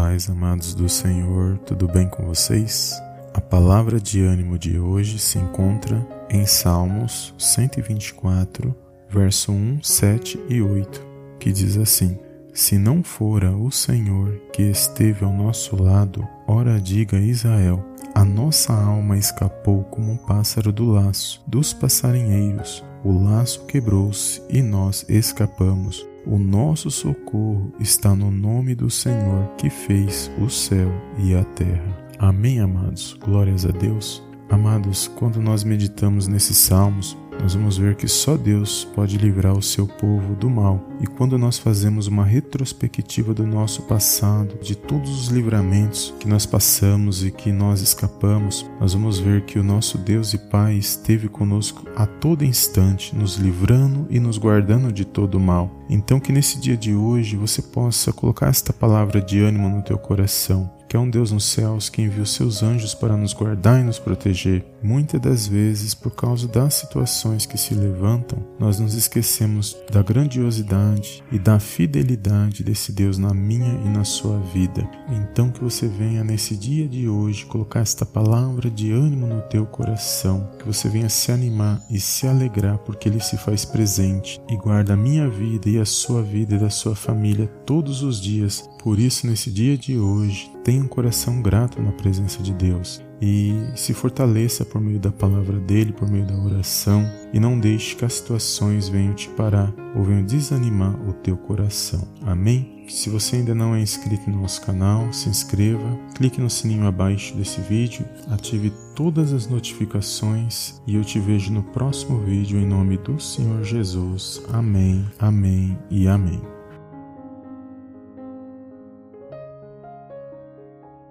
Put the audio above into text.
paz, amados do Senhor, tudo bem com vocês? A palavra de ânimo de hoje se encontra em Salmos 124, verso 1, 7 e 8, que diz assim: Se não fora o Senhor que esteve ao nosso lado, ora diga Israel, a nossa alma escapou como um pássaro do laço dos passarinheiros. O laço quebrou-se e nós escapamos. O nosso socorro está no nome do Senhor que fez o céu e a terra. Amém, amados. Glórias a Deus. Amados, quando nós meditamos nesses salmos, nós vamos ver que só Deus pode livrar o seu povo do mal. E quando nós fazemos uma retrospectiva do nosso passado, de todos os livramentos que nós passamos e que nós escapamos, nós vamos ver que o nosso Deus e Pai esteve conosco a todo instante, nos livrando e nos guardando de todo o mal. Então que nesse dia de hoje você possa colocar esta palavra de ânimo no teu coração que é um Deus nos céus que envia os seus anjos para nos guardar e nos proteger. Muitas das vezes, por causa das situações que se levantam, nós nos esquecemos da grandiosidade e da fidelidade desse Deus na minha e na sua vida. Então que você venha nesse dia de hoje colocar esta palavra de ânimo no teu coração, que você venha se animar e se alegrar porque ele se faz presente e guarda a minha vida e a sua vida e da sua família todos os dias. Por isso, nesse dia de hoje, tenha um coração grato na presença de Deus e se fortaleça por meio da palavra dele, por meio da oração, e não deixe que as situações venham te parar ou venham desanimar o teu coração. Amém? Se você ainda não é inscrito no nosso canal, se inscreva, clique no sininho abaixo desse vídeo, ative todas as notificações e eu te vejo no próximo vídeo em nome do Senhor Jesus. Amém, amém e amém.